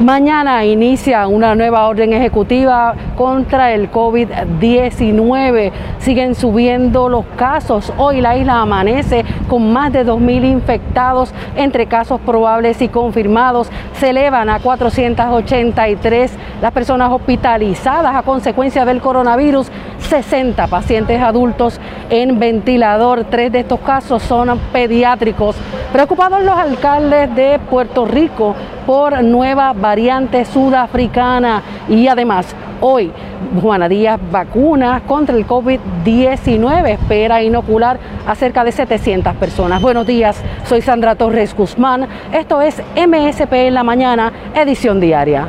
Mañana inicia una nueva orden ejecutiva contra el COVID-19. Siguen subiendo los casos. Hoy la isla amanece con más de 2.000 infectados entre casos probables y confirmados. Se elevan a 483 las personas hospitalizadas a consecuencia del coronavirus. 60 pacientes adultos en ventilador. Tres de estos casos son pediátricos. Preocupados los alcaldes de Puerto Rico por nueva variante sudafricana y además hoy Juana Díaz vacuna contra el COVID-19 espera inocular a cerca de 700 personas. Buenos días, soy Sandra Torres Guzmán. Esto es MSP en la mañana, edición diaria.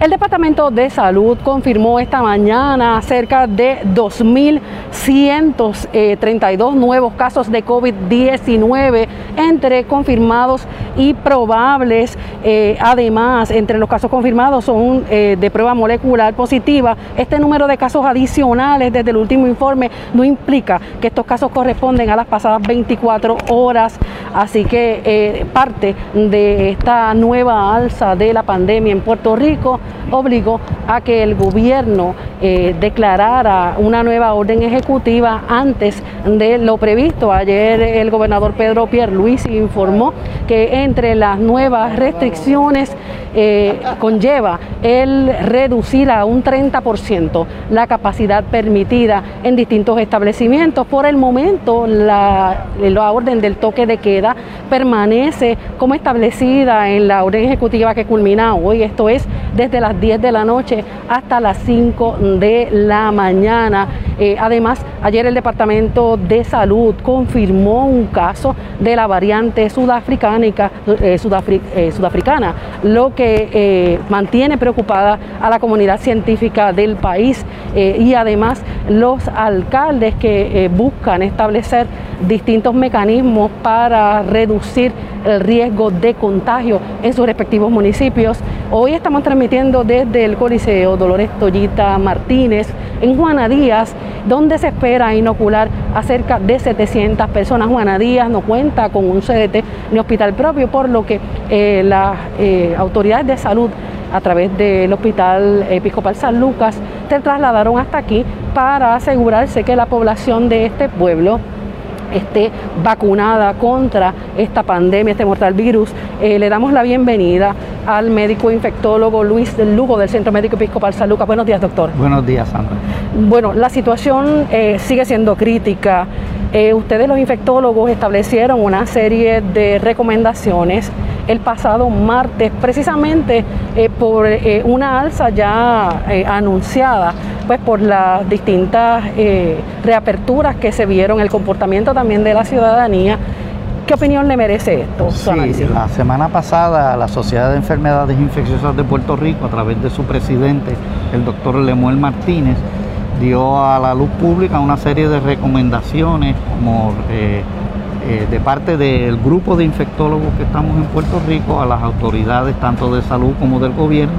El Departamento de Salud confirmó esta mañana cerca de 2.132 nuevos casos de COVID-19 entre confirmados y probables. Eh, además, entre los casos confirmados son eh, de prueba molecular positiva. Este número de casos adicionales desde el último informe no implica que estos casos corresponden a las pasadas 24 horas. Así que eh, parte de esta nueva alza de la pandemia en Puerto Rico obligó a que el gobierno eh, declarara una nueva orden ejecutiva antes de lo previsto. Ayer el gobernador Pedro Pierluisi informó que entre las nuevas restricciones eh, conlleva el reducir a un 30% la capacidad permitida en distintos establecimientos. Por el momento, la, la orden del toque de queda permanece como establecida en la orden ejecutiva que culmina hoy, esto es desde las 10 de la noche hasta las 5 de la mañana. Eh, además, ayer el Departamento de Salud confirmó un caso de la variante eh, eh, sudafricana lo que mantiene preocupada a la comunidad científica del país y además los alcaldes que buscan establecer distintos mecanismos para reducir el riesgo de contagio en sus respectivos municipios. Hoy estamos transmitiendo desde el Coliseo Dolores Tollita Martínez en Juana Díaz, donde se espera inocular a cerca de 700 personas. Juana Díaz no cuenta con un CDT ni hospital propio, por lo que eh, las eh, autoridades de salud a través del Hospital Episcopal San Lucas se trasladaron hasta aquí para asegurarse que la población de este pueblo esté vacunada contra esta pandemia, este mortal virus. Eh, le damos la bienvenida al médico infectólogo Luis del Lugo del Centro Médico Episcopal San Lucas. Buenos días, doctor. Buenos días, Sandra. Bueno, la situación eh, sigue siendo crítica. Eh, ustedes los infectólogos establecieron una serie de recomendaciones el pasado martes, precisamente por una alza ya anunciada pues por las distintas eh, reaperturas que se vieron, el comportamiento también de la ciudadanía. ¿Qué opinión le merece esto? Sí, la semana pasada la Sociedad de Enfermedades Infecciosas de Puerto Rico, a través de su presidente, el doctor Lemuel Martínez, dio a la luz pública una serie de recomendaciones como eh, de parte del grupo de infectólogos que estamos en Puerto Rico a las autoridades tanto de salud como del gobierno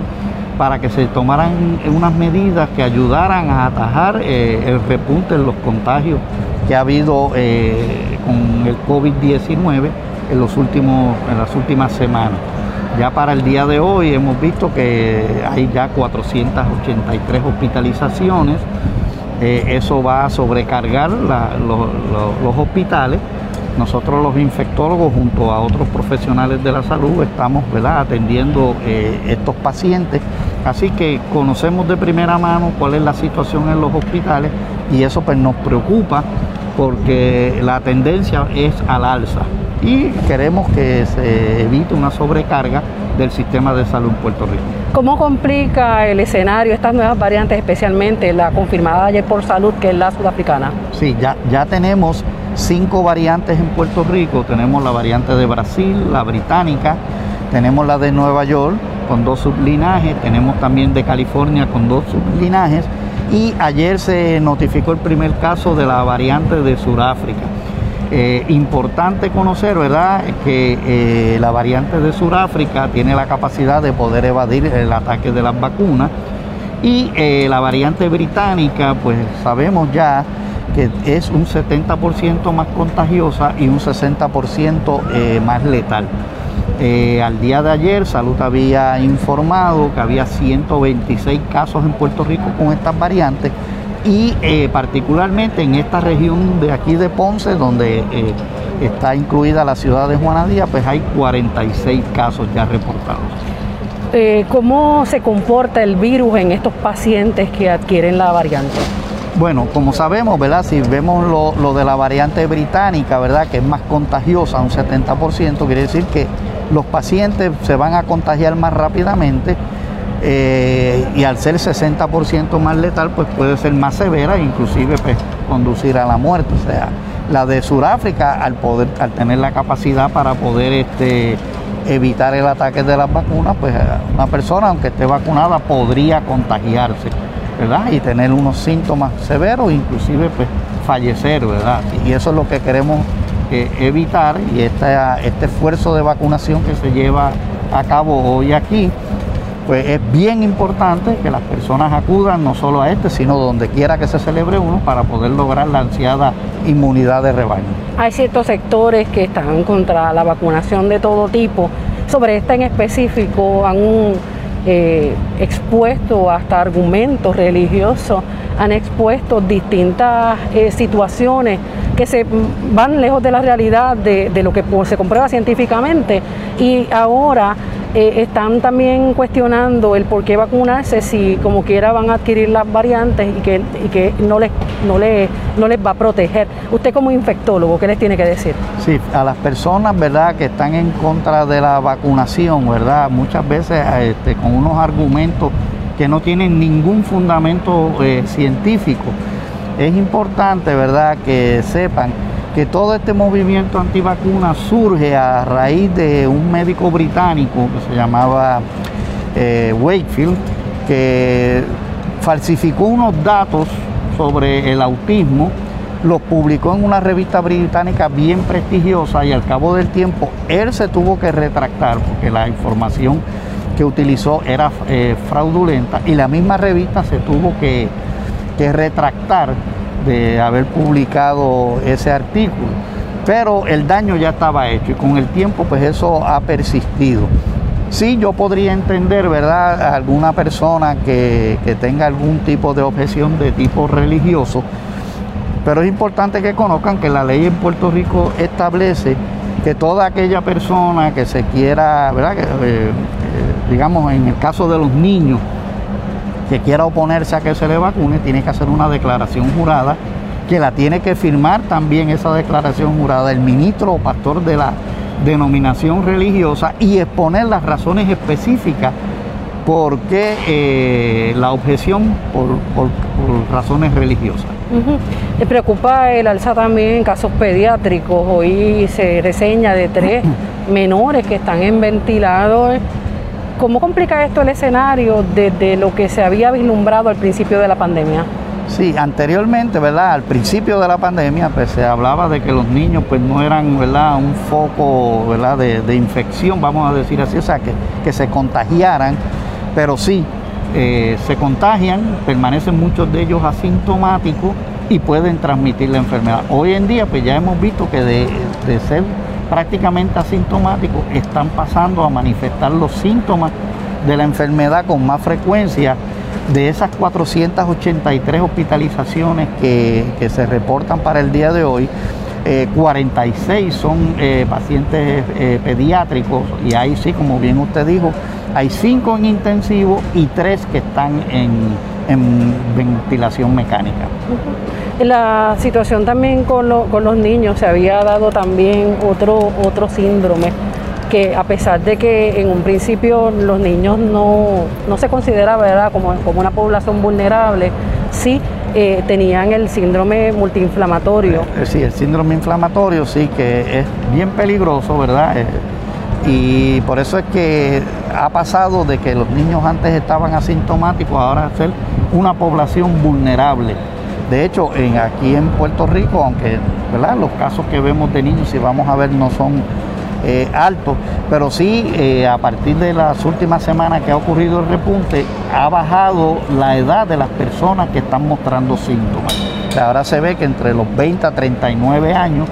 para que se tomaran unas medidas que ayudaran a atajar eh, el repunte en los contagios que ha habido eh, con el COVID-19 en, en las últimas semanas. Ya para el día de hoy hemos visto que hay ya 483 hospitalizaciones. Eso va a sobrecargar los hospitales nosotros los infectólogos junto a otros profesionales de la salud estamos atendiendo eh, estos pacientes, así que conocemos de primera mano cuál es la situación en los hospitales y eso pues nos preocupa porque la tendencia es al alza y queremos que se evite una sobrecarga del sistema de salud en Puerto Rico. ¿Cómo complica el escenario estas nuevas variantes, especialmente la confirmada ayer por salud, que es la sudafricana? Sí, ya, ya tenemos cinco variantes en Puerto Rico. Tenemos la variante de Brasil, la británica, tenemos la de Nueva York con dos sublinajes, tenemos también de California con dos sublinajes y ayer se notificó el primer caso de la variante de Sudáfrica. Eh, importante conocer, ¿verdad?, que eh, la variante de Sudáfrica tiene la capacidad de poder evadir el ataque de las vacunas y eh, la variante británica, pues sabemos ya que es un 70% más contagiosa y un 60% más letal. al día de ayer, Salud había informado que había 126 casos en Puerto Rico con estas variantes y eh, particularmente en esta región de aquí de Ponce, donde eh, está incluida la ciudad de Juana Díaz, pues hay 46 casos ya reportados. Eh, ¿Cómo se comporta el virus en estos pacientes que adquieren la variante? Bueno, como sabemos, ¿verdad? Si vemos lo, lo, de la variante británica, ¿verdad? Que es más contagiosa, un 70%, quiere decir que los pacientes se van a contagiar más rápidamente eh, y al ser 60% más letal, pues puede ser más severa e inclusive pues, conducir a la muerte. O sea, la de Sudáfrica, al, poder, al tener la capacidad para poder este, evitar el ataque de las vacunas, pues una persona, aunque esté vacunada, podría contagiarse, Y tener unos síntomas severos, inclusive pues fallecer, ¿verdad? Y eso es lo que queremos eh, evitar y este esfuerzo de vacunación que se lleva a cabo hoy aquí, pues es bien importante que las personas acudan no solo a este, sino donde quiera que se celebre uno para poder lograr la ansiada inmunidad de rebaño. Hay ciertos sectores que están contra la vacunación de todo tipo. Sobre esta en específico han eh, expuesto hasta argumentos religiosos, han expuesto distintas eh, situaciones que se van lejos de la realidad de, de lo que se comprueba científicamente y ahora eh, están también cuestionando el por qué vacunarse si como quiera van a adquirir las variantes y que, que no, les, no, les, no les va a proteger. Usted como infectólogo, ¿qué les tiene que decir? Sí, a las personas, ¿verdad?, que están en contra de la vacunación, ¿verdad?, muchas veces este, con unos argumentos que no tienen ningún fundamento eh, científico. Es importante, ¿verdad?, que sepan que todo este movimiento antivacuna surge a raíz de un médico británico que se llamaba eh, Wakefield, que falsificó unos datos sobre el autismo, los publicó en una revista británica bien prestigiosa y al cabo del tiempo él se tuvo que retractar porque la información que utilizó era eh, fraudulenta y la misma revista se tuvo que, que retractar de haber publicado ese artículo. Pero el daño ya estaba hecho y con el tiempo pues eso ha persistido. Sí, yo podría entender, ¿verdad?, alguna persona que, tenga algún tipo de objeción de tipo religioso, pero es importante que conozcan que la ley en Puerto Rico establece que toda aquella persona que se quiera, ¿verdad?, eh, eh, digamos en el caso de los niños, que quiera oponerse a que se le vacune tiene que hacer una declaración jurada que la tiene que firmar también esa declaración jurada el ministro o pastor de la denominación religiosa y exponer las razones específicas por qué eh, la objeción por, razones religiosas. ¿Le preocupa el alza también en casos pediátricos? Hoy se reseña de tres menores que están en ventilador ¿Cómo complica esto el escenario desde lo que se había vislumbrado al principio de la pandemia? Sí, anteriormente, ¿verdad? Al principio de la pandemia, pues se hablaba de que los niños, pues no eran, ¿verdad? Un foco, ¿verdad? De, infección, vamos a decir así, o sea, que, que se contagiaran, pero sí, eh, se contagian, permanecen muchos de ellos asintomáticos y pueden transmitir la enfermedad. Hoy en día, pues ya hemos visto que de, de ser prácticamente asintomáticos están pasando a manifestar los síntomas de la enfermedad con más frecuencia. De esas 483 hospitalizaciones que, se reportan para el día de hoy, 46 eh, son eh, pacientes eh, pediátricos. Y ahí sí, como bien usted dijo, hay 5 en intensivo y 3 que están en, en ventilación mecánica. La situación también con, los niños, se había dado también otro, otro síndrome que a pesar de que en un principio los niños no, se considera ¿verdad? Como, como una población vulnerable, sí eh, tenían el síndrome multiinflamatorio. Eh, sí, el síndrome inflamatorio sí que es bien peligroso, ¿verdad? Eh, y por eso es que ha pasado de que los niños antes estaban asintomáticos, ahora ser una población vulnerable. De hecho, en, aquí en Puerto Rico, aunque ¿verdad? los casos que vemos de niños, si vamos a ver, no son eh, altos, pero sí eh, a partir de las últimas semanas que ha ocurrido el repunte, ha bajado la edad de las personas que están mostrando síntomas. ahora se ve que entre los 20 a 39 años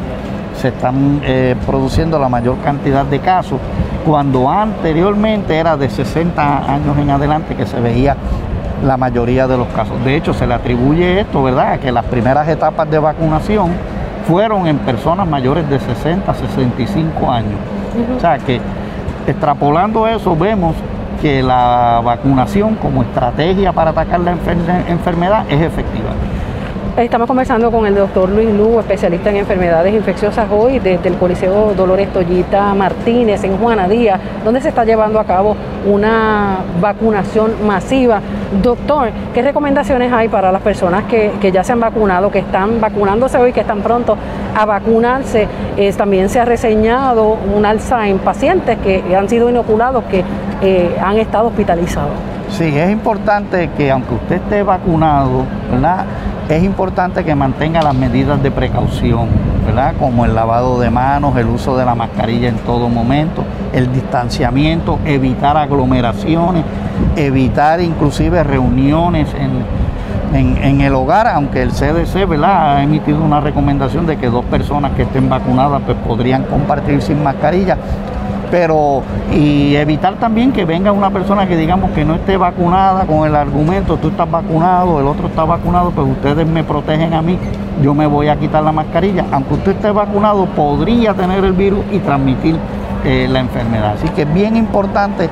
se están eh, produciendo la mayor cantidad de casos, cuando anteriormente era de 60 años en adelante que se veía la mayoría de los casos. De hecho, se le atribuye esto, ¿verdad?, a que las primeras etapas de vacunación fueron en personas mayores de 60 a 65 años. O sea que extrapolando eso vemos que la vacunación como estrategia para atacar la enfermedad es efectiva. Estamos conversando con el doctor Luis Lugo, especialista en enfermedades infecciosas hoy desde el Coliseo Dolores Tollita Martínez en Juana Díaz, donde se está llevando a cabo una vacunación masiva. Doctor, ¿qué recomendaciones hay para las personas que, ya se han vacunado, que están vacunándose hoy, que están pronto a vacunarse? también se ha reseñado un alza en pacientes que han sido inoculados, que eh, han estado hospitalizados. Sí, es importante que aunque usted esté vacunado, ¿verdad? Es importante que mantenga las medidas de precaución, ¿verdad? Como el lavado de manos, el uso de la mascarilla en todo momento, el distanciamiento, evitar aglomeraciones, evitar inclusive reuniones en, el hogar, aunque el CDC ¿verdad? ha emitido una recomendación de que dos personas que estén vacunadas pues, podrían compartir sin mascarilla pero y evitar también que venga una persona que digamos que no esté vacunada con el argumento, tú estás vacunado, el otro está vacunado, pues ustedes me protegen a mí, yo me voy a quitar la mascarilla, aunque usted esté vacunado, podría tener el virus y transmitir eh, la enfermedad. Así que es bien importante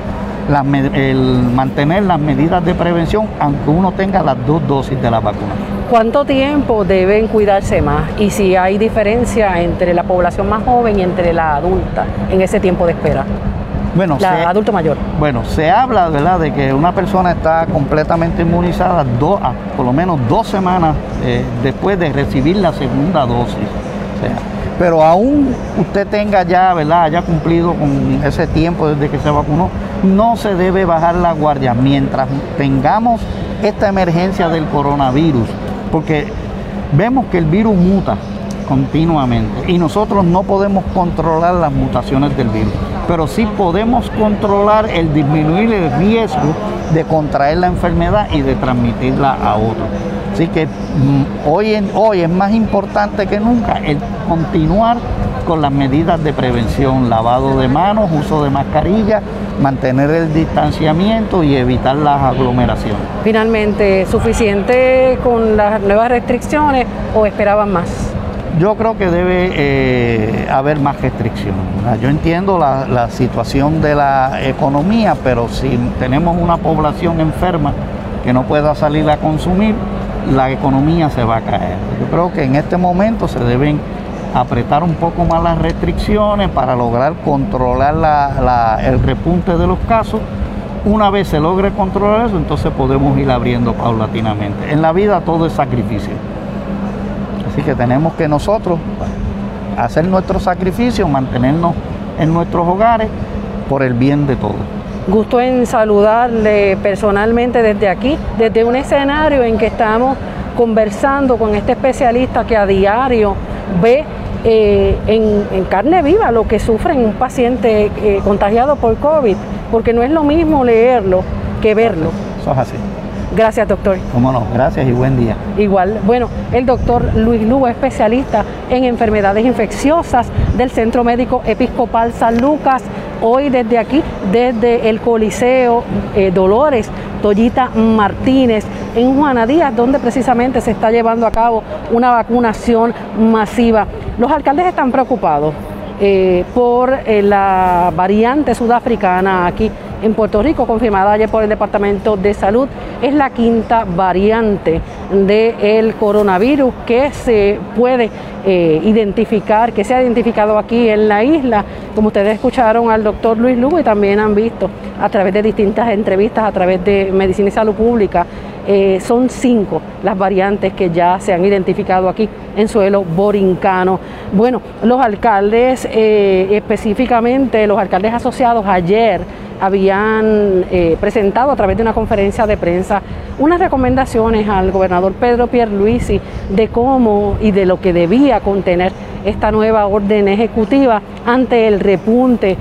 el mantener las medidas de prevención, aunque uno tenga las dos dosis de la vacuna. ¿Cuánto tiempo deben cuidarse más? Y si hay diferencia entre la población más joven y entre la adulta en ese tiempo de espera. Bueno, la adulto mayor. Bueno, se habla, ¿verdad?, de que una persona está completamente inmunizada por lo menos dos semanas eh, después de recibir la segunda dosis. pero aún usted tenga ya, ¿verdad?, haya cumplido con ese tiempo desde que se vacunó, no se debe bajar la guardia mientras tengamos esta emergencia del coronavirus porque vemos que el virus muta continuamente y nosotros no podemos controlar las mutaciones del virus, pero sí podemos controlar el disminuir el riesgo de contraer la enfermedad y de transmitirla a otros. Así que mm, hoy, en, hoy es más importante que nunca el continuar con las medidas de prevención, lavado de manos, uso de mascarilla, mantener el distanciamiento y evitar las aglomeraciones. Finalmente, ¿suficiente con las nuevas restricciones o esperaban más? Yo creo que debe eh, haber más restricciones. Yo entiendo la, la situación de la economía, pero si tenemos una población enferma que no pueda salir a consumir, la economía se va a caer. Yo creo que en este momento se deben apretar un poco más las restricciones para lograr controlar el repunte de los casos. Una vez se logre controlar eso, entonces podemos ir abriendo paulatinamente. En la vida todo es sacrificio. Así que tenemos que nosotros hacer nuestro sacrificio, mantenernos en nuestros hogares por el bien de todos. Gusto en saludarle personalmente desde aquí, desde un escenario en que estamos conversando con este especialista que a diario ve eh, en, carne viva lo que sufre un paciente eh, contagiado por COVID, porque no es lo mismo leerlo que verlo. Eso es así. Gracias, doctor. Cómo no, gracias y buen día. Igual, bueno, el doctor Luis Lugo, especialista en enfermedades infecciosas del Centro Médico Episcopal San Lucas, hoy desde aquí, desde el Coliseo eh, Dolores Tollita Martínez en Juana Díaz, donde precisamente se está llevando a cabo una vacunación masiva. Los alcaldes están preocupados eh, por eh, la variante sudafricana aquí en Puerto Rico, confirmada ayer por el Departamento de Salud. Es la quinta variante del coronavirus que se puede eh, identificar, que se ha identificado aquí en la isla. Como ustedes escucharon al doctor Luis Lugo y también han visto a través de distintas entrevistas, a través de Medicina y Salud Pública, eh, son cinco las variantes que ya se han identificado aquí en suelo borincano. Bueno, los alcaldes, eh, específicamente los alcaldes asociados ayer, habían eh, presentado a través de una conferencia de prensa unas recomendaciones al gobernador Pedro Pierluisi de cómo y de lo que debía contener esta nueva orden ejecutiva ante el repunte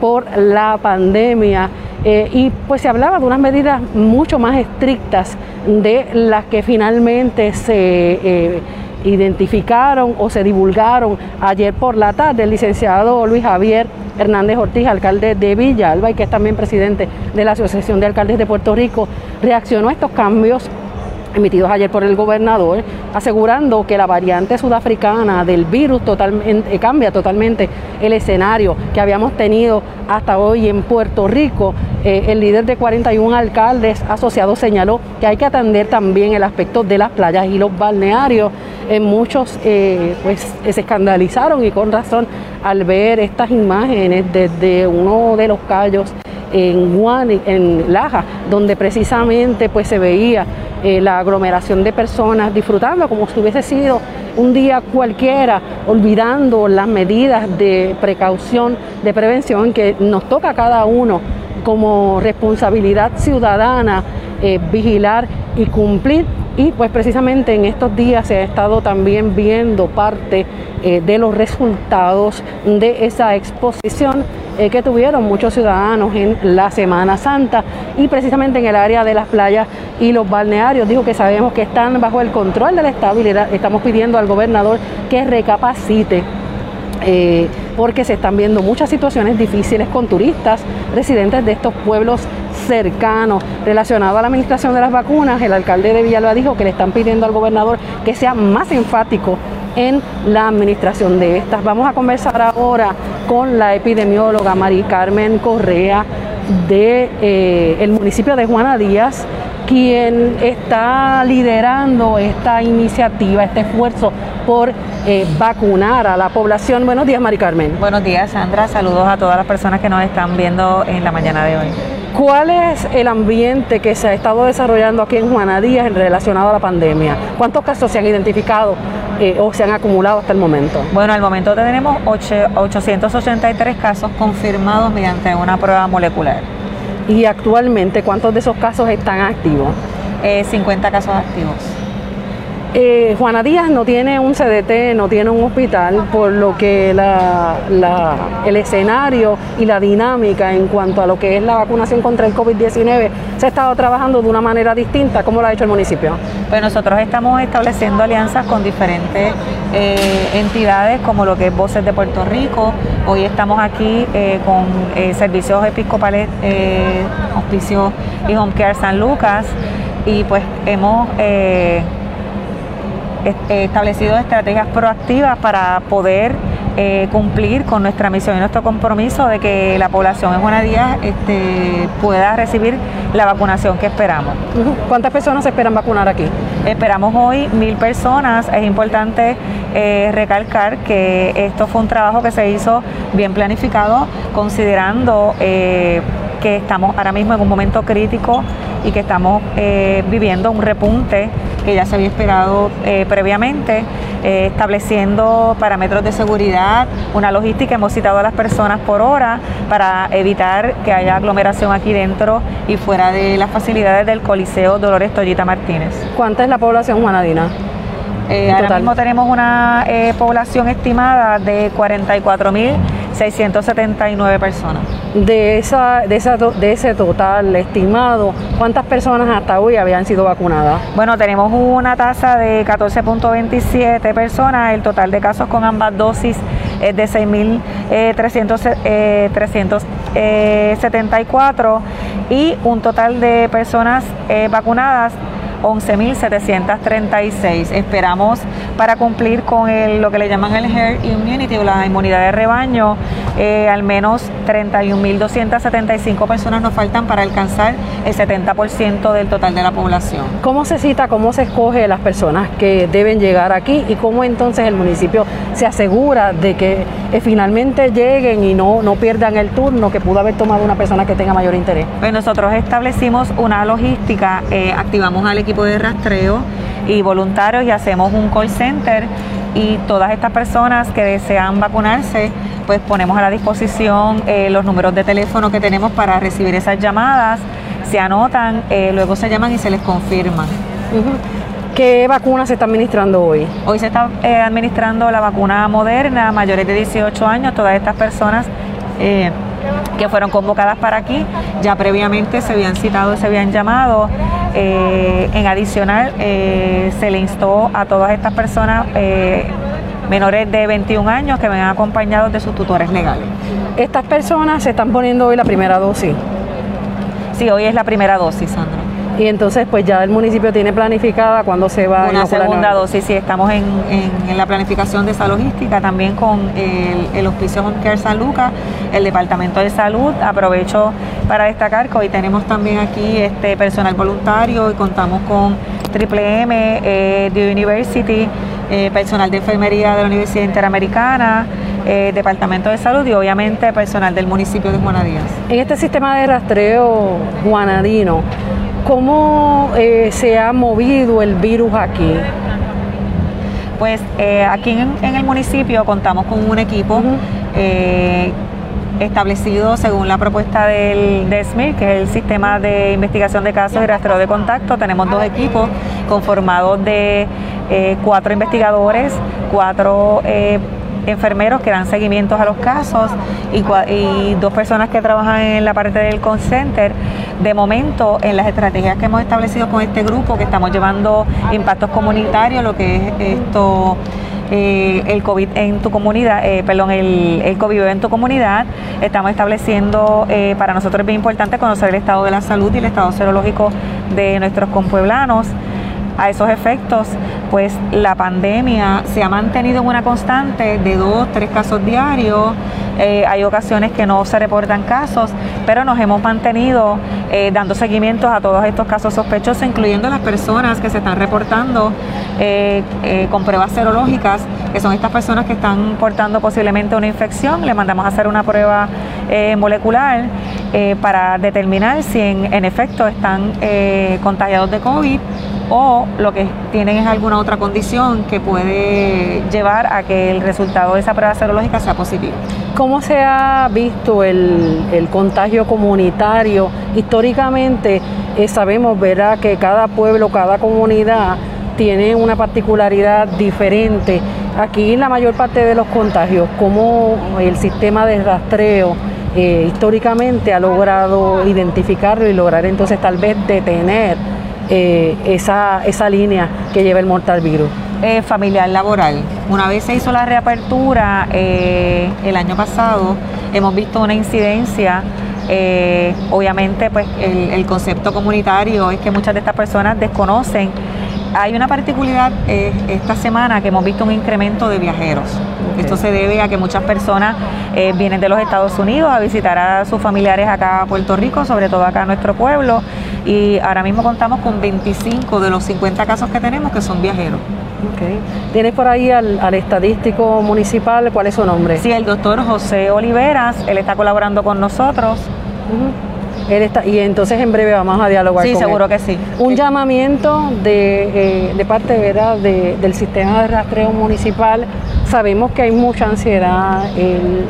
por la pandemia y pues se hablaba de unas medidas mucho más estrictas de las que finalmente se eh, identificaron o se divulgaron ayer por la tarde. El licenciado Luis Javier Hernández Ortiz, alcalde de Villalba y que es también presidente de la Asociación de Alcaldes de Puerto Rico, reaccionó a estos cambios emitidos ayer por el gobernador, asegurando que la variante sudafricana del virus totalmente, cambia totalmente el escenario que habíamos tenido hasta hoy en Puerto Rico. Eh, el líder de 41 alcaldes asociados señaló que hay que atender también el aspecto de las playas y los balnearios. En muchos eh, pues se escandalizaron y con razón al ver estas imágenes desde uno de los callos en Guani, en Laja, donde precisamente pues se veía eh, la aglomeración de personas disfrutando como si hubiese sido un día cualquiera, olvidando las medidas de precaución, de prevención que nos toca a cada uno como responsabilidad ciudadana eh, vigilar y cumplir. Y pues precisamente en estos días se ha estado también viendo parte eh, de los resultados de esa exposición eh, que tuvieron muchos ciudadanos en la Semana Santa y precisamente en el área de las playas y los balnearios. Dijo que sabemos que están bajo el control de la estabilidad. Estamos pidiendo al gobernador que recapacite eh, porque se están viendo muchas situaciones difíciles con turistas, residentes de estos pueblos cercanos. Relacionado a la administración de las vacunas, el alcalde de Villalba dijo que le están pidiendo al gobernador que sea más enfático en la administración de estas. Vamos a conversar ahora con la epidemióloga Mari Carmen Correa del de, eh, municipio de Juana Díaz, quien está liderando esta iniciativa, este esfuerzo por eh, vacunar a la población. Buenos días, Mari Carmen. Buenos días, Sandra. Saludos a todas las personas que nos están viendo en la mañana de hoy. ¿Cuál es el ambiente que se ha estado desarrollando aquí en Juana Díaz relacionado a la pandemia? ¿Cuántos casos se han identificado eh, o se han acumulado hasta el momento? Bueno, al momento tenemos 883 casos confirmados mediante una prueba molecular. ¿Y actualmente cuántos de esos casos están activos? 50 eh, casos activos. Eh, Juana Díaz no tiene un CDT, no tiene un hospital, por lo que el escenario y la dinámica en cuanto a lo que es la vacunación contra el COVID-19 se ha estado trabajando de una manera distinta. ¿Cómo lo ha hecho el municipio? Pues nosotros estamos estableciendo alianzas con diferentes eh, entidades como lo que es Voces de Puerto Rico. Hoy estamos aquí eh, con servicios episcopales, hospicios y Home Care San Lucas y pues hemos establecido estrategias proactivas para poder eh, cumplir con nuestra misión y nuestro compromiso de que la población en Días este, pueda recibir la vacunación que esperamos. ¿Cuántas personas esperan vacunar aquí? Esperamos hoy mil personas. Es importante eh, recalcar que esto fue un trabajo que se hizo bien planificado, considerando eh, que estamos ahora mismo en un momento crítico y que estamos viviendo un repunte que ya se había esperado eh, previamente, eh, estableciendo parámetros de seguridad, una logística, hemos citado a las personas por hora para evitar que haya aglomeración aquí dentro y fuera de las facilidades del Coliseo Dolores Toyita Martínez. ¿Cuánta es la población juanadina? Eh, ahora mismo tenemos una población estimada de 44 mil 679 personas. De, esa, de, esa, de ese total estimado, ¿cuántas personas hasta hoy habían sido vacunadas? Bueno, tenemos una tasa de 14.27 personas, el total de casos con ambas dosis es de 6.374 eh, eh, y un total de personas eh, vacunadas 11.736. Esperamos para cumplir con el, lo que le llaman el herd immunity o la inmunidad de rebaño, eh, al menos 31.275 personas nos faltan para alcanzar el 70% del total de la población. ¿Cómo se cita, cómo se escoge las personas que deben llegar aquí y cómo entonces el municipio se asegura de que eh, finalmente lleguen y no, no pierdan el turno que pudo haber tomado una persona que tenga mayor interés? Pues nosotros establecimos una logística, eh, activamos al equipo de rastreo y voluntarios y hacemos un call center y todas estas personas que desean vacunarse, pues ponemos a la disposición eh, los números de teléfono que tenemos para recibir esas llamadas, se anotan, eh, luego se llaman y se les confirman. ¿Qué vacuna se está administrando hoy? Hoy se está eh, administrando la vacuna moderna, mayores de 18 años, todas estas personas que fueron convocadas para aquí, ya previamente se habían citado y se habían llamado. Eh, en adicional, eh, se le instó a todas estas personas eh, menores de 21 años que vengan acompañados de sus tutores legales. ¿Estas personas se están poniendo hoy la primera dosis? Sí, hoy es la primera dosis, Sandra. Y entonces, pues ya el municipio tiene planificada cuándo se va a Una segunda dosis, sí, estamos en, la planificación de esa logística, también con el, el Hospicio Home Care San Lucas, el Departamento de Salud. Aprovecho para destacar que hoy tenemos también aquí este personal voluntario y contamos con Triple M, eh, The University, eh, personal de enfermería de la Universidad Interamericana, eh, Departamento de Salud y obviamente personal del municipio de Juana Díaz. En este sistema de rastreo juanadino, ¿Cómo eh, se ha movido el virus aquí? Pues eh, aquí en, el municipio contamos con un equipo eh, establecido según la propuesta del, SMIR, que es el Sistema de Investigación de Casos y Rastreo de Contacto. Tenemos dos equipos conformados de cuatro investigadores, cuatro enfermeros que dan seguimientos a los casos y, dos personas que trabajan en la parte del call center. De momento, en las estrategias que hemos establecido con este grupo, que estamos llevando impactos comunitarios, lo que es esto eh, el COVID en tu comunidad, eh, perdón, el, el, COVID en tu comunidad. Estamos estableciendo, eh, para nosotros es bien importante conocer el estado de la salud y el estado serológico de nuestros compueblanos a esos efectos, pues la pandemia se ha mantenido en una constante de dos, tres casos diarios. Eh, hay ocasiones que no se reportan casos, pero nos hemos mantenido eh, dando seguimientos a todos estos casos sospechosos, incluyendo las personas que se están reportando eh, con pruebas serológicas, que son estas personas que están portando posiblemente una infección. Le mandamos a hacer una prueba molecular para determinar si en efecto están contagiados de COVID o lo que tienen es alguna otra condición que puede llevar a que el resultado de esa prueba serológica sea positivo. ¿Cómo se ha visto el, contagio comunitario? Históricamente eh, sabemos ¿verdad? que cada pueblo, cada comunidad tiene una particularidad diferente. Aquí la mayor parte de los contagios, ¿cómo el sistema de rastreo eh, históricamente ha logrado identificarlo y lograr entonces tal vez detener eh, esa, esa línea que lleva el mortal virus? Eh, familiar laboral. Una vez se hizo la reapertura eh, el año pasado, hemos visto una incidencia. obviamente, pues el, el, concepto comunitario es que muchas de estas personas desconocen. Hay una particularidad esta semana que hemos visto un incremento de viajeros. Esto se debe a que muchas personas vienen de los Estados Unidos a visitar a sus familiares acá a Puerto Rico, sobre todo acá a nuestro pueblo, y ahora mismo contamos con 25 de los 50 casos que tenemos que son viajeros. Okay. ¿Tienes por ahí al, estadístico municipal? ¿Cuál es su nombre? Sí, el doctor José Oliveras, él está colaborando con nosotros. Él está, y entonces en breve vamos a dialogar. Sí, seguro que sí. Un llamamiento de, eh, de parte ¿verdad? De, del sistema de rastreo municipal. Sabemos que hay mucha ansiedad. El,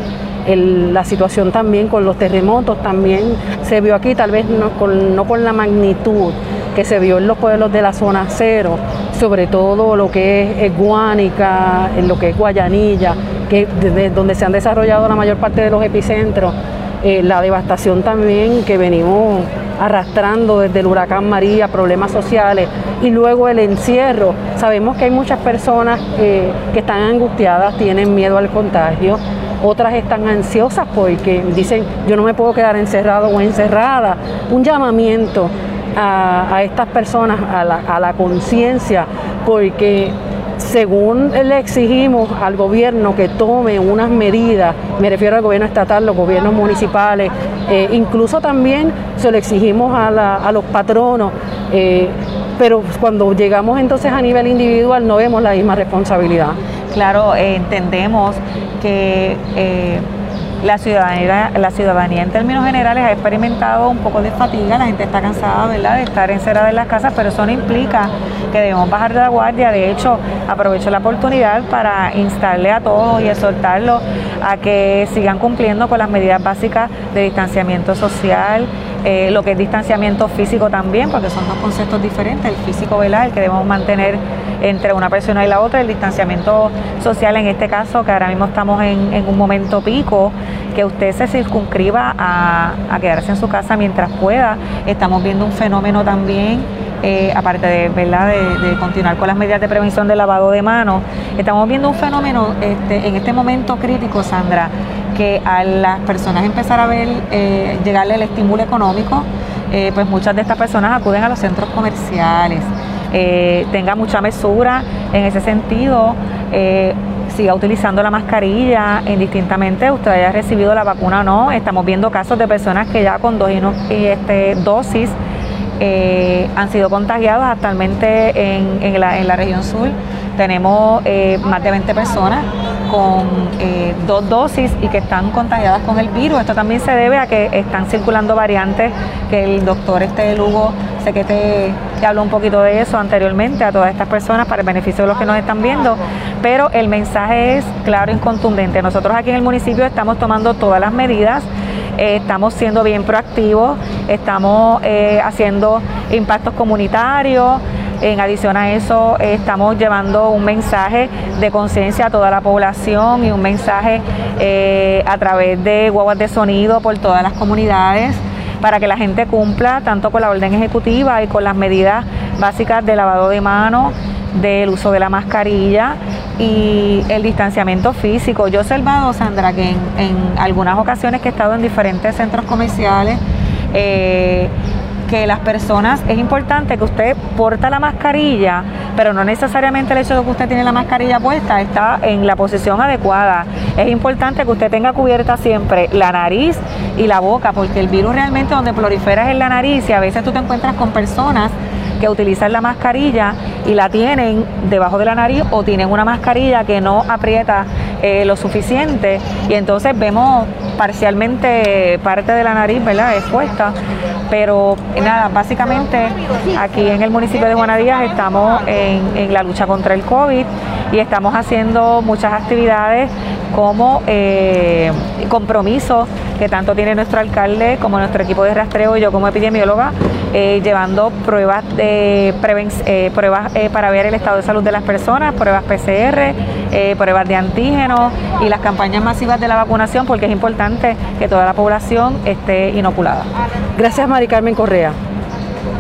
la situación también con los terremotos también se vio aquí, tal vez no con, no con la magnitud que se vio en los pueblos de la zona cero, sobre todo lo que es Guánica, en lo que es Guayanilla, que desde donde se han desarrollado la mayor parte de los epicentros, eh, la devastación también que venimos arrastrando desde el huracán María, problemas sociales y luego el encierro. Sabemos que hay muchas personas eh, que están angustiadas, tienen miedo al contagio otras están ansiosas porque dicen yo no me puedo quedar encerrado o encerrada. Un llamamiento a, estas personas a la, a la conciencia, porque según le exigimos al gobierno que tome unas medidas, me refiero al gobierno estatal, los gobiernos municipales, eh, incluso también se lo exigimos a, los patronos, eh, pero cuando llegamos entonces a nivel individual no vemos la misma responsabilidad. Claro, eh, entendemos que la ciudadanía, la ciudadanía en términos generales ha experimentado un poco de fatiga, la gente está cansada ¿verdad? de estar encerrada en las casas, pero eso no implica que debemos bajar de la guardia. De hecho, aprovecho la oportunidad para instarle a todos y exhortarlos a que sigan cumpliendo con las medidas básicas de distanciamiento social, eh, lo que es distanciamiento físico también, porque son dos conceptos diferentes, el físico, ¿verdad? el que debemos mantener entre una persona y la otra, el distanciamiento social en este caso, que ahora mismo estamos en, un momento pico, que usted se circunscriba a, quedarse en su casa mientras pueda. Estamos viendo un fenómeno también eh, aparte de. De, continuar con las medidas de prevención de lavado de manos, estamos viendo un fenómeno este, en este momento crítico, Sandra, que a las personas empezar a ver, eh, llegarle el estímulo económico, eh, pues muchas de estas personas acuden a los centros comerciales. Eh, tenga mucha mesura en ese sentido, eh, siga utilizando la mascarilla indistintamente, usted haya recibido la vacuna o no. Estamos viendo casos de personas que ya con dos este, dosis han sido contagiados actualmente en, la, en la región sur. Tenemos más de 20 personas con dos dosis y que están contagiadas con el virus. Esto también se debe a que están circulando variantes que el doctor este Lugo sé que te, habló un poquito de eso anteriormente a todas estas personas para el beneficio de los que nos están viendo, pero el mensaje es claro y contundente. Nosotros aquí en el municipio estamos tomando todas las medidas, eh, estamos siendo bien proactivos, estamos eh, haciendo impactos comunitarios. En adición a eso, estamos llevando un mensaje de conciencia a toda la población y un mensaje eh, a través de guaguas de sonido por todas las comunidades para que la gente cumpla tanto con la orden ejecutiva y con las medidas básicas de lavado de manos, del uso de la mascarilla y el distanciamiento físico. Yo he observado, Sandra, que en, algunas ocasiones que he estado en diferentes centros comerciales, eh, que las personas, es importante que usted porta la mascarilla, pero no necesariamente el hecho de que usted tiene la mascarilla puesta está en la posición adecuada. Es importante que usted tenga cubierta siempre la nariz y la boca, porque el virus realmente donde prolifera es en la nariz y a veces tú te encuentras con personas que utilizan la mascarilla y la tienen debajo de la nariz o tienen una mascarilla que no aprieta eh, lo suficiente y entonces vemos parcialmente parte de la nariz, ¿verdad? Expuesta. Pero nada, básicamente aquí en el municipio de Juanadías estamos en, la lucha contra el COVID y estamos haciendo muchas actividades como eh, compromisos que tanto tiene nuestro alcalde como nuestro equipo de rastreo y yo como epidemióloga, eh, llevando pruebas de eh, pruebas para ver el estado de salud de las personas, pruebas PCR, pruebas de antígenos y las campañas masivas de la vacunación, porque es importante que toda la población esté inoculada. Gracias, Mari Carmen Correa.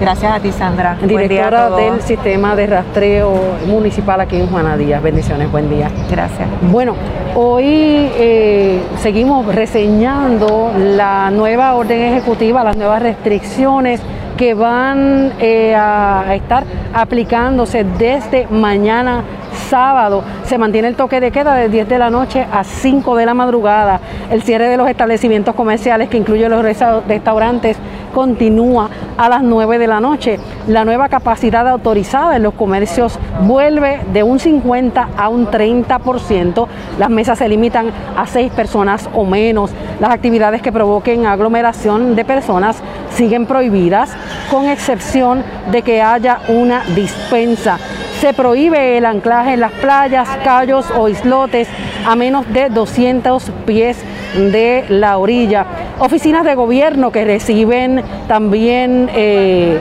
Gracias a ti, Sandra. Directora del sistema de rastreo municipal aquí en Juana Díaz. Bendiciones, buen día. Gracias. Bueno, hoy eh, seguimos reseñando la nueva orden ejecutiva, las nuevas restricciones que van eh, a estar aplicándose desde mañana sábado se mantiene el toque de queda de 10 de la noche a 5 de la madrugada. El cierre de los establecimientos comerciales, que incluye los restaurantes, continúa a las 9 de la noche. La nueva capacidad autorizada en los comercios vuelve de un 50 a un 30%. Las mesas se limitan a 6 personas o menos. Las actividades que provoquen aglomeración de personas siguen prohibidas, con excepción de que haya una dispensa. Se prohíbe el anclaje en las playas, callos o islotes a menos de 200 pies de la orilla. Oficinas de gobierno que reciben también eh,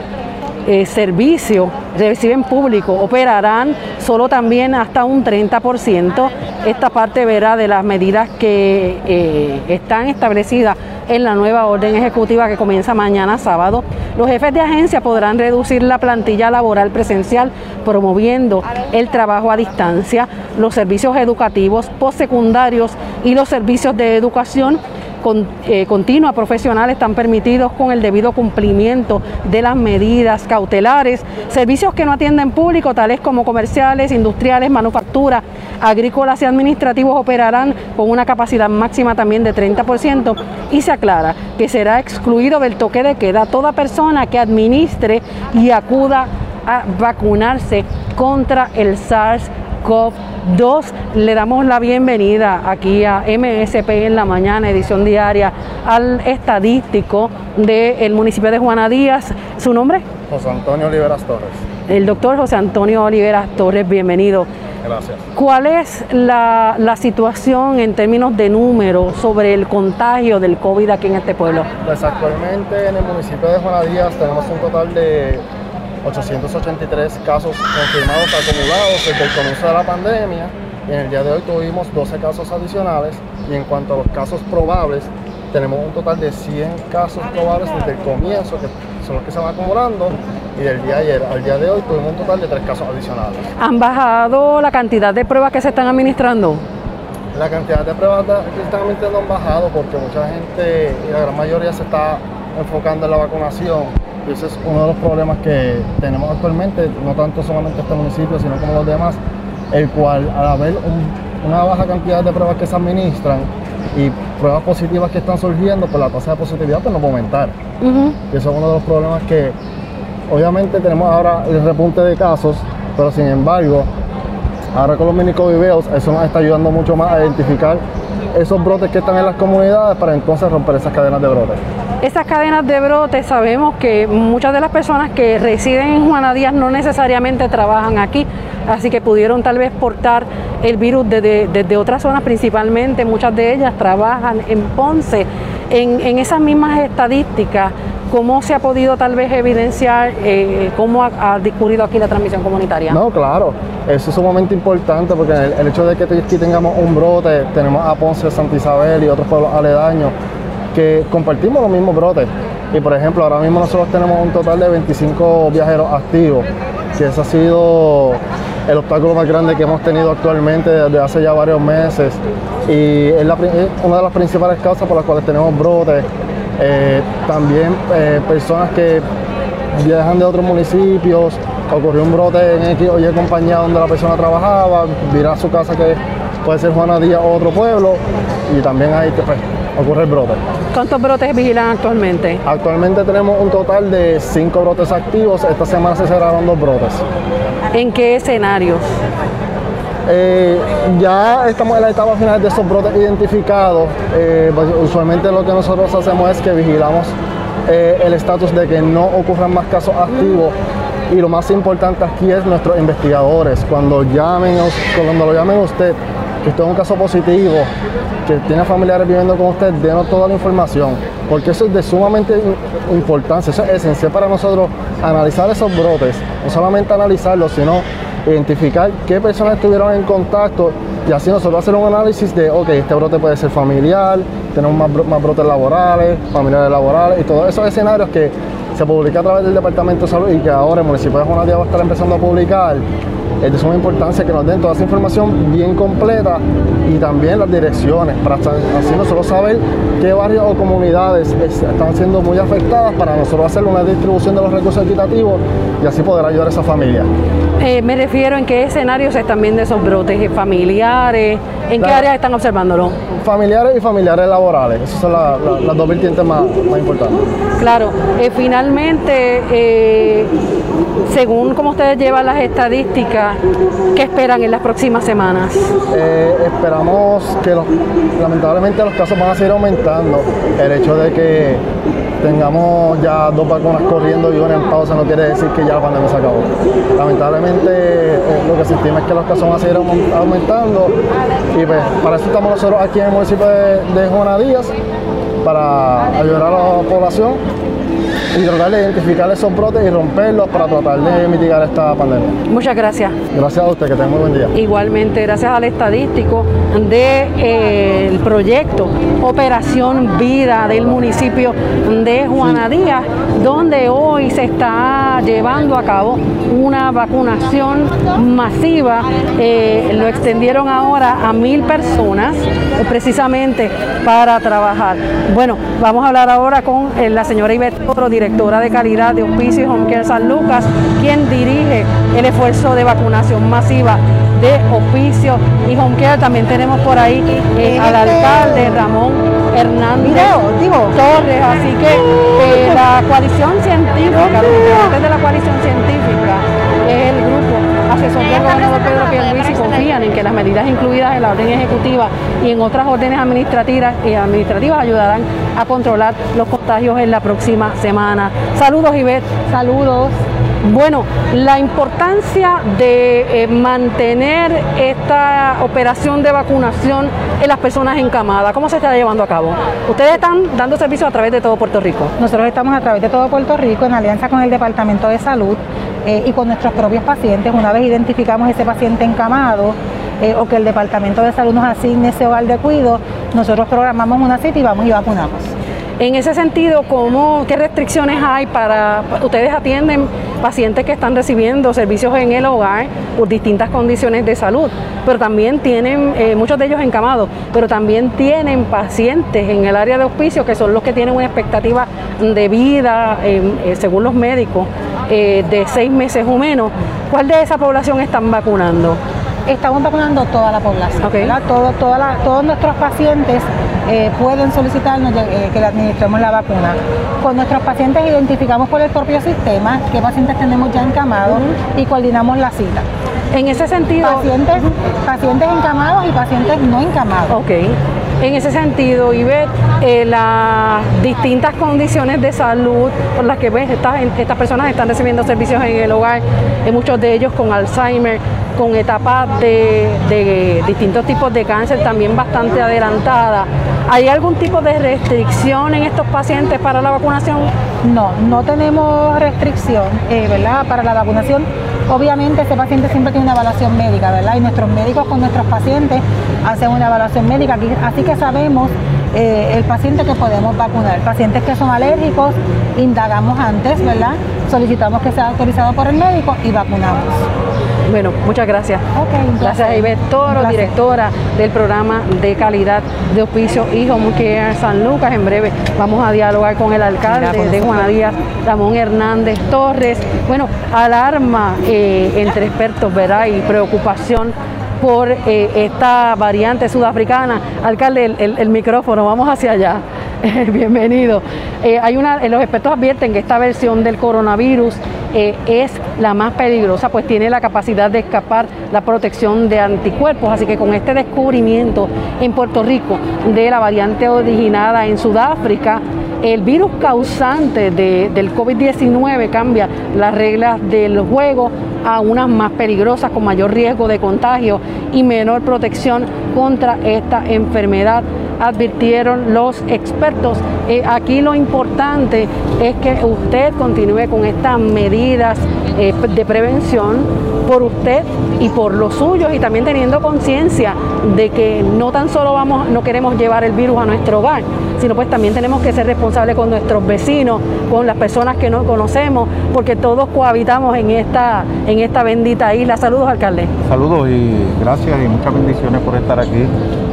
eh, servicio, reciben público, operarán solo también hasta un 30%. Esta parte verá de las medidas que eh, están establecidas en la nueva orden ejecutiva que comienza mañana sábado. Los jefes de agencia podrán reducir la plantilla laboral presencial promoviendo el trabajo a distancia, los servicios educativos postsecundarios y los servicios de educación eh, continua profesional están permitidos con el debido cumplimiento de las medidas cautelares. Servicios que no atienden público, tales como comerciales, industriales, manufactura, agrícolas y administrativos operarán con una capacidad máxima también de 30% y se aclara que será excluido del toque de queda toda persona que administre y acuda a vacunarse contra el SARS-CoV-2. Le damos la bienvenida aquí a MSP en la mañana, edición diaria, al estadístico del municipio de Juana Díaz. ¿Su nombre? José Antonio Oliveras Torres. El doctor José Antonio Oliveras Torres, bienvenido. Gracias. ¿Cuál es la, la, situación en términos de números sobre el contagio del COVID aquí en este pueblo? Pues actualmente en el municipio de Juana Díaz tenemos un total de 883 casos confirmados acumulados desde el comienzo de la pandemia. Y en el día de hoy tuvimos 12 casos adicionales y en cuanto a los casos probables, tenemos un total de 100 casos probables desde el comienzo, que son los que se van acumulando, y del día de ayer al día de hoy tuvimos un total de 3 casos adicionales. ¿Han bajado la cantidad de pruebas que se están administrando? La cantidad de pruebas que están administrando han bajado porque mucha gente, y la gran mayoría se está enfocando en la vacunación ese es uno de los problemas que tenemos actualmente, no tanto solamente este municipio, sino como los demás, el cual al haber una baja cantidad de pruebas que se administran y pruebas positivas que están surgiendo, pues la tasa de positividad pues no va a aumentar. Y eso es uno de los problemas que obviamente tenemos ahora el repunte de casos, pero sin embargo, ahora con los mini videos eso nos está ayudando mucho más a identificar esos brotes que están en las comunidades para entonces romper esas cadenas de brotes. Esas cadenas de brotes sabemos que muchas de las personas que residen en Juana Díaz no necesariamente trabajan aquí, así que pudieron tal vez portar el virus desde, otras zonas, principalmente muchas de ellas trabajan en Ponce. En, esas mismas estadísticas, ¿cómo se ha podido tal vez evidenciar eh, cómo ha, discurrido aquí la transmisión comunitaria? No, claro, eso es sumamente importante porque el, hecho de que aquí tengamos un brote, tenemos a Ponce, Santa Isabel y otros pueblos aledaños que compartimos los mismos brotes. Y por ejemplo, ahora mismo nosotros tenemos un total de 25 viajeros activos, que ese ha sido el obstáculo más grande que hemos tenido actualmente desde hace ya varios meses. Y es, una de las principales causas por las cuales tenemos brotes. Eh, también eh, personas que viajan de otros municipios, ocurrió un brote en X o Y compañía donde la persona trabajaba, vira a su casa que puede ser Juana Díaz o otro pueblo, y también hay que pues, ocurre el brote. ¿Cuántos brotes vigilan actualmente? Actualmente tenemos un total de cinco brotes activos. Esta semana se cerraron dos brotes. ¿En qué escenarios? Eh, ya estamos en la etapa final de esos brotes identificados. Eh, pues, usualmente lo que nosotros hacemos es que vigilamos eh, el estatus de que no ocurran más casos activos. Y lo más importante aquí es nuestros investigadores. Cuando llamen, cuando lo llamen usted, que usted es un caso positivo, que tiene familiares viviendo con usted, denos toda la información, porque eso es de sumamente importancia, eso es esencial para nosotros analizar esos brotes, no solamente analizarlos, sino identificar qué personas estuvieron en contacto y así nosotros hacer un análisis de, ok, este brote puede ser familiar, tenemos más, brotes laborales, familiares laborales y todos esos escenarios que se publica a través del Departamento de Salud y que ahora el municipio de Juanadía va a estar empezando a publicar es de suma importancia que nos den toda esa información bien completa y también las direcciones, para así nosotros saber qué barrios o comunidades están siendo muy afectadas para nosotros hacer una distribución de los recursos equitativos y así poder ayudar a esa familia. Eh, me refiero en qué escenarios están viendo esos brotes familiares, en qué áreas están observándolo. Familiares y familiares laborales, esas son las dos vertientes más, importantes. Claro, eh, finalmente, eh, según como ustedes llevan las estadísticas, ¿qué esperan en las próximas semanas? esperamos que lamentablemente los casos van a seguir aumentando. El hecho de que tengamos ya dos vacunas corriendo y una en pausa no quiere decir que ya la pandemia se acabó. Lamentablemente eh, lo que se estima es que los casos van a seguir aumentando y pues para eso estamos nosotros aquí en el municipio de, de Juana Díaz para ayudar a la población y tratar de identificar esos brotes y romperlos para tratar de mitigar esta pandemia. Muchas gracias. Gracias a usted, que tenga muy buen día. Igualmente, gracias al estadístico del de, eh, proyecto Operación Vida del municipio de Juana Díaz, donde hoy se está llevando a cabo una vacunación masiva. Eh, lo extendieron ahora a mil personas eh, precisamente para trabajar. Bueno, vamos a hablar ahora con la señora Ivette Toro, directora de calidad de Hospicio y Home Care San Lucas, quien dirige el esfuerzo de vacunación masiva de Hospicio y Home Care. También tenemos por ahí eh, al alcalde Ramón Hernández Torres, así que eh, la coalición científica, los integrantes de la coalición científica es el grupo asesor del gobernador Pedro Pierluisi confían en que las medidas incluidas en la orden ejecutiva y en otras órdenes administrativas, y administrativas ayudarán a controlar los contagios en la próxima semana. Saludos, Ivette. Saludos. Bueno, la importancia de eh, mantener esta operación de vacunación en las personas encamadas, ¿cómo se está llevando a cabo? Ustedes están dando servicio a través de todo Puerto Rico. Nosotros estamos a través de todo Puerto Rico en alianza con el Departamento de Salud eh, y con nuestros propios pacientes. Una vez identificamos ese paciente encamado, eh, o que el Departamento de Salud nos asigne ese hogar de cuido, nosotros programamos una cita y vamos y vacunamos. En ese sentido, ¿cómo, ¿qué restricciones hay para, ustedes atienden pacientes que están recibiendo servicios en el hogar por distintas condiciones de salud, pero también tienen, eh, muchos de ellos encamados, pero también tienen pacientes en el área de hospicio que son los que tienen una expectativa de vida, em, eh, según los médicos, eh, de seis meses o menos. ¿Cuál de esa población están vacunando? Estamos vacunando toda la población. Todo, toda todos nuestros pacientes eh, pueden solicitarnos eh, que le administremos la vacuna. Con nuestros pacientes identificamos por el propio sistema qué pacientes tenemos ya encamados y coordinamos la cita. En ese sentido... Pacientes, pacientes encamados y pacientes no encamados. Ok. En ese sentido, Ivette, eh, las distintas condiciones de salud por las que ves, estas, estas personas están recibiendo servicios en el hogar, muchos de ellos con Alzheimer, con etapas de, distintos tipos de cáncer también bastante adelantadas. ¿Hay algún tipo de restricción en estos pacientes para la vacunación? No, no tenemos restricción, eh, ¿verdad? Para la vacunación, obviamente ese paciente siempre tiene una evaluación médica, ¿verdad? Y nuestros médicos con nuestros pacientes hacen una evaluación médica, así que sabemos eh, el paciente que podemos vacunar. Pacientes que son alérgicos, indagamos antes, ¿verdad? Solicitamos que sea autorizado por el médico y vacunamos. Bueno, muchas gracias. gracias a Ivette Toro, directora del programa de calidad de hospicio Home Care San Lucas. En breve vamos a dialogar con el alcalde de Juana Díaz, Ramón Hernández Torres. Bueno, alarma eh, entre expertos, ¿verdad? Y preocupación por eh, esta variante sudafricana. Alcalde, el micrófono, vamos hacia allá. Bienvenido. Eh, hay una, los expertos advierten que esta versión del coronavirus eh, es la más peligrosa, pues tiene la capacidad de escapar la protección de anticuerpos. Así que con este descubrimiento en Puerto Rico de la variante originada en Sudáfrica, el virus causante del COVID-19 cambia las reglas del juego a unas más peligrosas con mayor riesgo de contagio y menor protección contra esta enfermedad advirtieron los expertos. Eh, aquí lo importante es que usted continúe con estas medidas eh, de prevención por usted y por los suyos y también teniendo conciencia de que no tan solo vamos, no queremos llevar el virus a nuestro hogar, sino pues también tenemos que ser responsables con nuestros vecinos, con las personas que no conocemos, porque todos cohabitamos en esta, en esta bendita isla. Saludos, alcalde. Saludos y gracias y muchas bendiciones por estar aquí.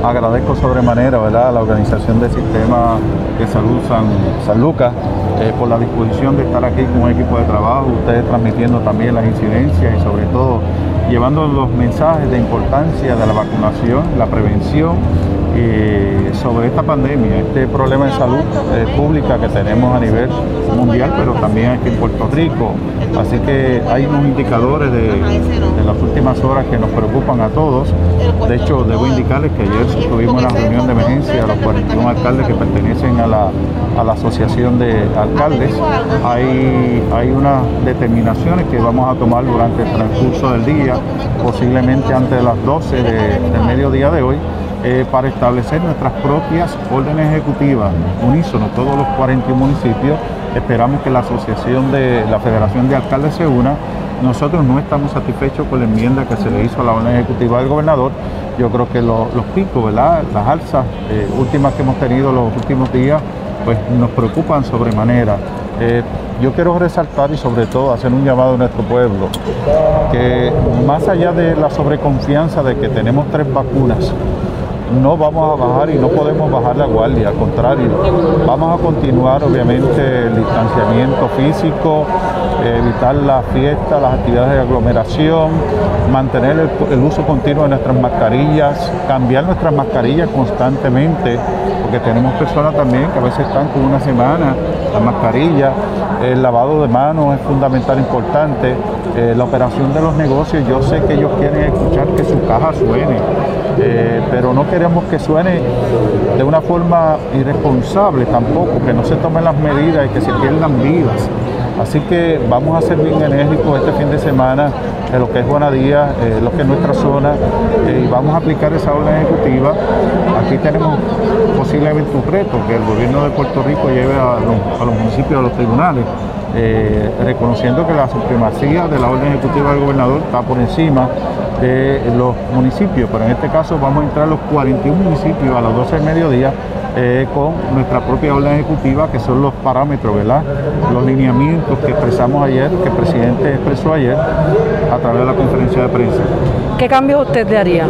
Agradezco sobremanera ¿verdad? a la Organización del Sistema de Salud San, San Lucas eh, por la disposición de estar aquí con un equipo de trabajo, ustedes transmitiendo también las incidencias y sobre todo llevando los mensajes de importancia de la vacunación, la prevención eh, sobre esta pandemia, este problema de salud eh, pública que tenemos a nivel mundial, pero también aquí en Puerto Rico. Así que hay unos indicadores de, las últimas horas que nos preocupan a todos. De hecho, debo indicarles que ayer tuvimos una reunión de emergencia a los 41 alcaldes que pertenecen a la, asociación de alcaldes. Hay, hay unas determinaciones que vamos a tomar durante el transcurso del día, posiblemente antes de las 12 de, del mediodía de hoy eh, para establecer nuestras propias órdenes ejecutivas unísono, todos los 41 municipios, esperamos que la asociación de la Federación de Alcaldes se una. Nosotros no estamos satisfechos con la enmienda que se le hizo a la orden ejecutiva del gobernador. Yo creo que los picos, ¿verdad? las alzas eh, últimas que hemos tenido los últimos días, pues nos preocupan sobremanera. Eh, yo quiero resaltar y sobre todo hacer un llamado a nuestro pueblo, que más allá de la sobreconfianza de que tenemos tres vacunas, no vamos a bajar y no podemos bajar la guardia, al contrario, vamos a continuar obviamente el distanciamiento físico, evitar las fiestas, las actividades de aglomeración, mantener el, uso continuo de nuestras mascarillas, cambiar nuestras mascarillas constantemente, porque tenemos personas también que a veces están con una semana la mascarilla, el lavado de manos es fundamental, importante, eh, la operación de los negocios, yo sé que ellos quieren escuchar que su caja suene, eh, pero no queremos que suene de una forma irresponsable tampoco, que no se tomen las medidas y que se pierdan vidas. Así que vamos a ser bien enérgicos este fin de semana en lo que es Juanadía, eh, lo que es nuestra zona, eh, y vamos a aplicar esa orden ejecutiva. Aquí tenemos posiblemente un reto, que el gobierno de Puerto Rico lleve a los, municipios a los tribunales, eh, reconociendo que la supremacía de la orden ejecutiva del gobernador está por encima de los municipios, pero en este caso vamos a entrar los 41 municipios a las 12 del mediodía eh, con nuestra propia orden ejecutiva, que son los parámetros, ¿verdad? Los lineamientos que expresamos ayer, que el presidente expresó ayer a través de la conferencia de prensa. ¿Qué cambio usted le haría?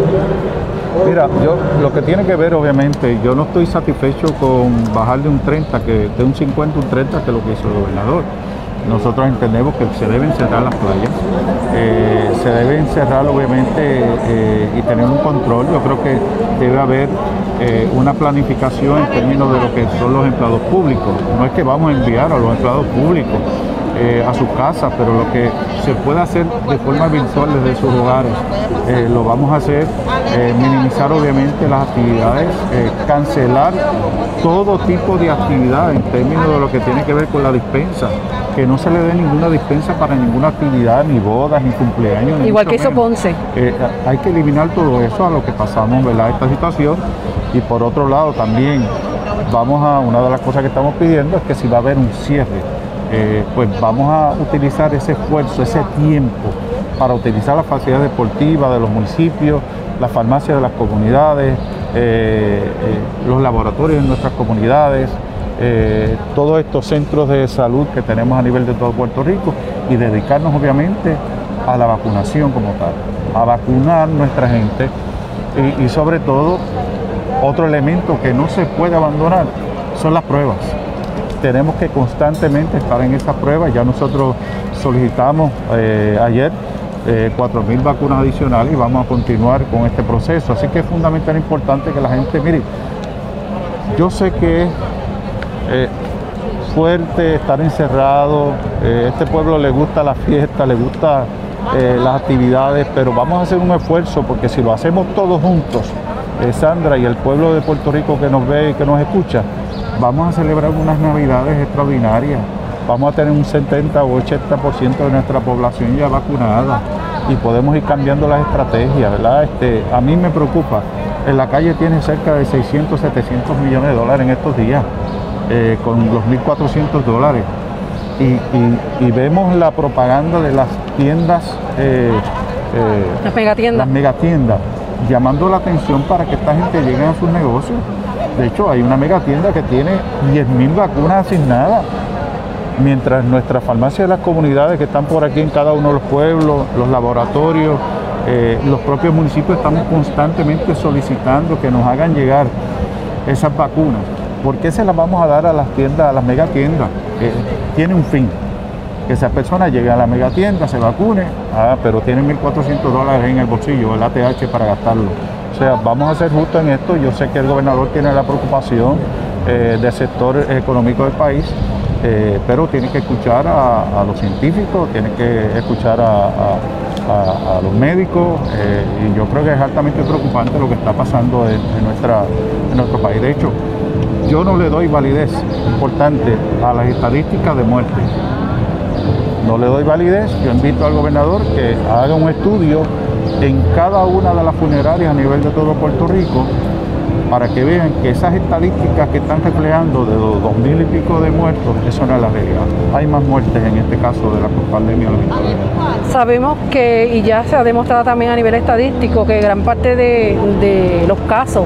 Mira, yo lo que tiene que ver, obviamente, yo no estoy satisfecho con bajar de un 30, que de un 50 a un 30, que es lo que hizo el gobernador. Nosotros entendemos que se deben cerrar las playas, eh, se deben cerrar obviamente eh, y tener un control. Yo creo que debe haber eh, una planificación en términos de lo que son los empleados públicos. No es que vamos a enviar a los empleados públicos a sus casas, pero lo que se puede hacer de forma virtual desde sus hogares, lo vamos a hacer, minimizar obviamente las actividades, cancelar todo tipo de actividad en términos de lo que tiene que ver con la dispensa que no se le dé ninguna dispensa para ninguna actividad, ni bodas, ni cumpleaños. Igual que eso Ponce. Eh, hay que eliminar todo eso a lo que pasamos, ¿verdad? Esta situación. Y por otro lado también vamos a, una de las cosas que estamos pidiendo es que si va a haber un cierre, eh, pues vamos a utilizar ese esfuerzo, ese tiempo para utilizar las facilidades deportivas de los municipios, las farmacias de las comunidades, eh, los laboratorios en nuestras comunidades, eh, todos estos centros de salud que tenemos a nivel de todo Puerto Rico y dedicarnos obviamente a la vacunación como tal, a vacunar nuestra gente y, sobre todo otro elemento que no se puede abandonar son las pruebas. Tenemos que constantemente estar en esas pruebas. Ya nosotros solicitamos eh, ayer eh, 4.000 vacunas adicionales y vamos a continuar con este proceso. Así que es fundamental importante que la gente, mire, yo sé que eh, fuerte, estar encerrado. Eh, este pueblo le gusta la fiesta, le gusta eh, las actividades, pero vamos a hacer un esfuerzo porque si lo hacemos todos juntos, Sandra y el pueblo de Puerto Rico que nos ve y que nos escucha, vamos a celebrar unas navidades extraordinarias. Vamos a tener un 70 o 80% de nuestra población ya vacunada y podemos ir cambiando las estrategias, ¿verdad? Este, a mí me preocupa, en la calle tiene cerca de 600, 700 millones de dólares en estos días. Eh, con los 1.400 dólares. Y, vemos la propaganda de las tiendas, eh, eh, las megatiendas. Las megatiendas, llamando la atención para que esta gente llegue a sus negocios. De hecho, hay una megatienda que tiene 10.000 vacunas asignadas, mientras nuestras farmacias de las comunidades que están por aquí en cada uno de los pueblos, los laboratorios, los propios municipios estamos constantemente solicitando que nos hagan llegar esas vacunas. ¿Por qué se las vamos a dar a las tiendas, a las megatiendas? Eh, tiene un fin. Que esa persona llegue a la megatienda, se vacune, ah, pero tiene 1.400 dólares en el bolsillo, el ATH para gastarlo. O sea, vamos a ser justos en esto. Yo sé que el gobernador tiene la preocupación eh, del sector económico del país, eh, pero tiene que escuchar a, los científicos, tiene que escuchar a, los médicos y yo creo que es altamente preocupante lo que está pasando en, en nuestro país. De hecho, yo no le doy validez importante a las estadísticas de muerte. No le doy validez, yo invito al gobernador que haga un estudio en cada una de las funerarias a nivel de todo Puerto Rico para que vean que esas estadísticas que están reflejando de los dos mil y pico de muertos, eso no es la realidad. Hay más muertes en este caso de la pandemia. Sabemos que, y ya se ha demostrado también a nivel estadístico, que gran parte de, de los casos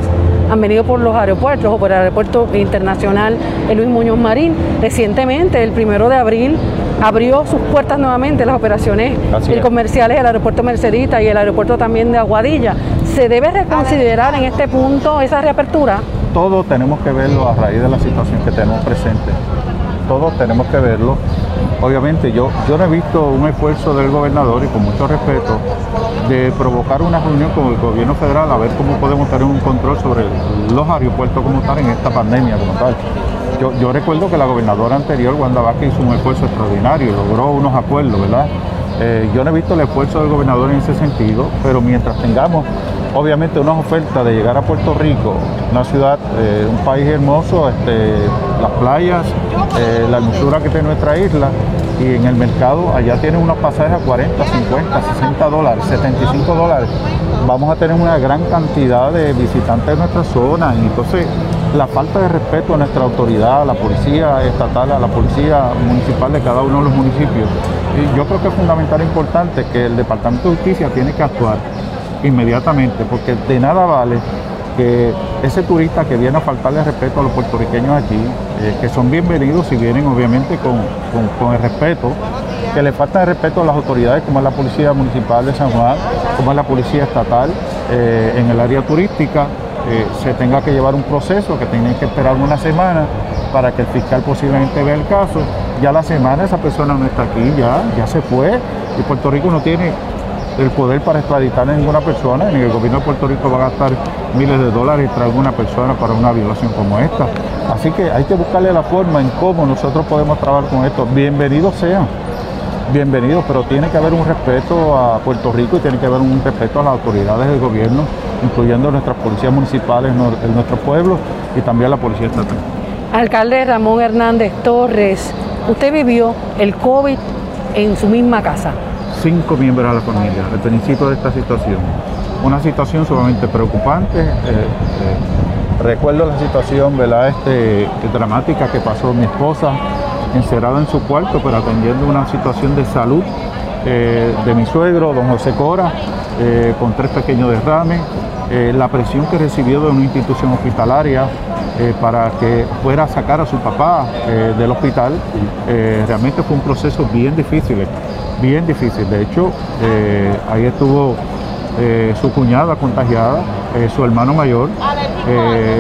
han venido por los aeropuertos o por el aeropuerto internacional Luis Muñoz Marín. Recientemente, el primero de abril, abrió sus puertas nuevamente las operaciones comerciales del aeropuerto Mercedita y el aeropuerto también de Aguadilla. ¿Se debe reconsiderar en este punto esa reapertura? Todo tenemos que verlo a raíz de la situación que tenemos presente. Todos tenemos que verlo. Obviamente yo, yo no he visto un esfuerzo del gobernador y con mucho respeto de provocar una reunión con el gobierno federal a ver cómo podemos tener un control sobre los aeropuertos como tal en esta pandemia como tal. Yo, recuerdo que la gobernadora anterior, Wanda Vázquez, hizo un esfuerzo extraordinario, logró unos acuerdos, ¿verdad? Eh, yo no he visto el esfuerzo del gobernador en ese sentido, pero mientras tengamos obviamente unas ofertas de llegar a Puerto Rico, una ciudad, eh, un país hermoso, este, las playas, eh, la hermosura que tiene nuestra isla, y en el mercado allá tienen unos pasajes a 40, 50, 60 dólares, 75 dólares. Vamos a tener una gran cantidad de visitantes en nuestra zona y entonces la falta de respeto a nuestra autoridad, a la policía estatal, a la policía municipal de cada uno de los municipios. Y yo creo que es fundamental e importante que el Departamento de Justicia tiene que actuar inmediatamente, porque de nada vale que ese turista que viene a faltarle respeto a los puertorriqueños aquí, eh, que son bienvenidos y vienen obviamente con, el respeto, que le falta el respeto a las autoridades como es la Policía Municipal de San Juan, como es la Policía Estatal eh, en el área turística, eh, se tenga que llevar un proceso, que tienen que esperar una semana para que el fiscal posiblemente vea el caso. Ya la semana esa persona no está aquí, ya, ya se fue y Puerto Rico no tiene el poder para extraditar a ninguna persona, ni el gobierno de Puerto Rico va a gastar miles de dólares tras alguna persona para una violación como esta. Así que hay que buscarle la forma en cómo nosotros podemos trabajar con esto. Bienvenidos sean, bienvenidos, pero tiene que haber un respeto a Puerto Rico y tiene que haber un respeto a las autoridades del gobierno, incluyendo nuestras policías municipales en nuestro pueblo y también la policía estatal. Alcalde Ramón Hernández Torres, usted vivió el COVID en su misma casa cinco miembros de la familia al principio de esta situación. Una situación sumamente preocupante. Eh, eh, recuerdo la situación ¿verdad? Este, dramática que pasó mi esposa encerrada en su cuarto, pero atendiendo una situación de salud eh, de mi suegro, don José Cora, con tres pequeños derrames, la presión que recibió de una institución hospitalaria para que fuera a sacar a su papá del hospital, realmente fue un proceso bien difícil bien difícil. De hecho, eh, ahí estuvo eh, su cuñada contagiada, eh, su hermano mayor,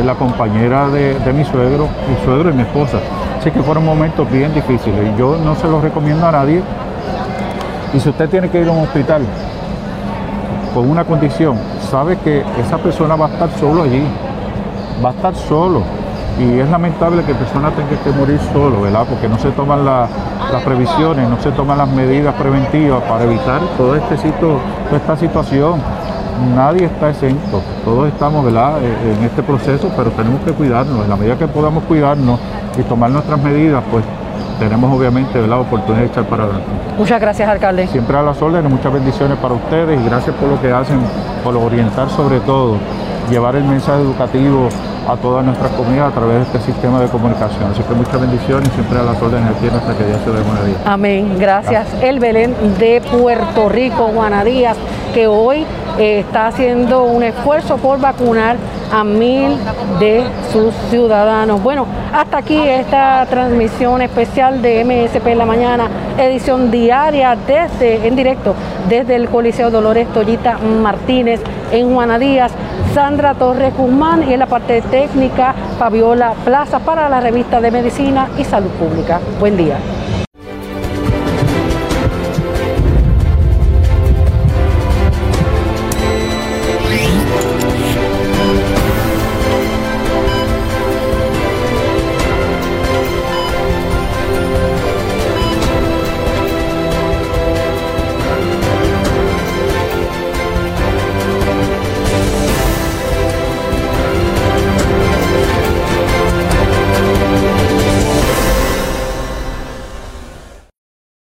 la compañera de, mi suegro, mi suegro y mi esposa. Así que fueron momentos bien difíciles yo no se los recomiendo a nadie. Y si usted tiene que ir a un hospital con una condición, sabe que esa persona va a estar solo allí, va a estar solo y es lamentable que personas tengan que morir solo, ¿verdad? Porque no se toman las previsiones, no se toman las medidas preventivas para evitar todo este toda esta situación. Nadie está exento, todos estamos ¿verdad? E, en este proceso, pero tenemos que cuidarnos. En la medida que podamos cuidarnos y tomar nuestras medidas, pues tenemos obviamente la oportunidad de echar para adelante. Muchas gracias, alcalde. Siempre a las órdenes, muchas bendiciones para ustedes y gracias por lo que hacen, por orientar sobre todo, llevar el mensaje educativo a toda nuestra comunidad a través de este sistema de comunicación. Así que muchas bendiciones y siempre a las órdenes aquí en nuestra querida ciudad de Juana Amén. Gracias. El Belén de Puerto Rico, Juana Díaz, que hoy eh, está haciendo un esfuerzo por vacunar a mil de sus ciudadanos. Bueno, hasta aquí esta transmisión especial de MSP en la mañana, edición diaria desde, en directo desde el Coliseo Dolores Toyita Martínez en Juana Díaz. Sandra Torres Guzmán y en la parte técnica Fabiola Plaza para la revista de Medicina y Salud Pública. Buen día.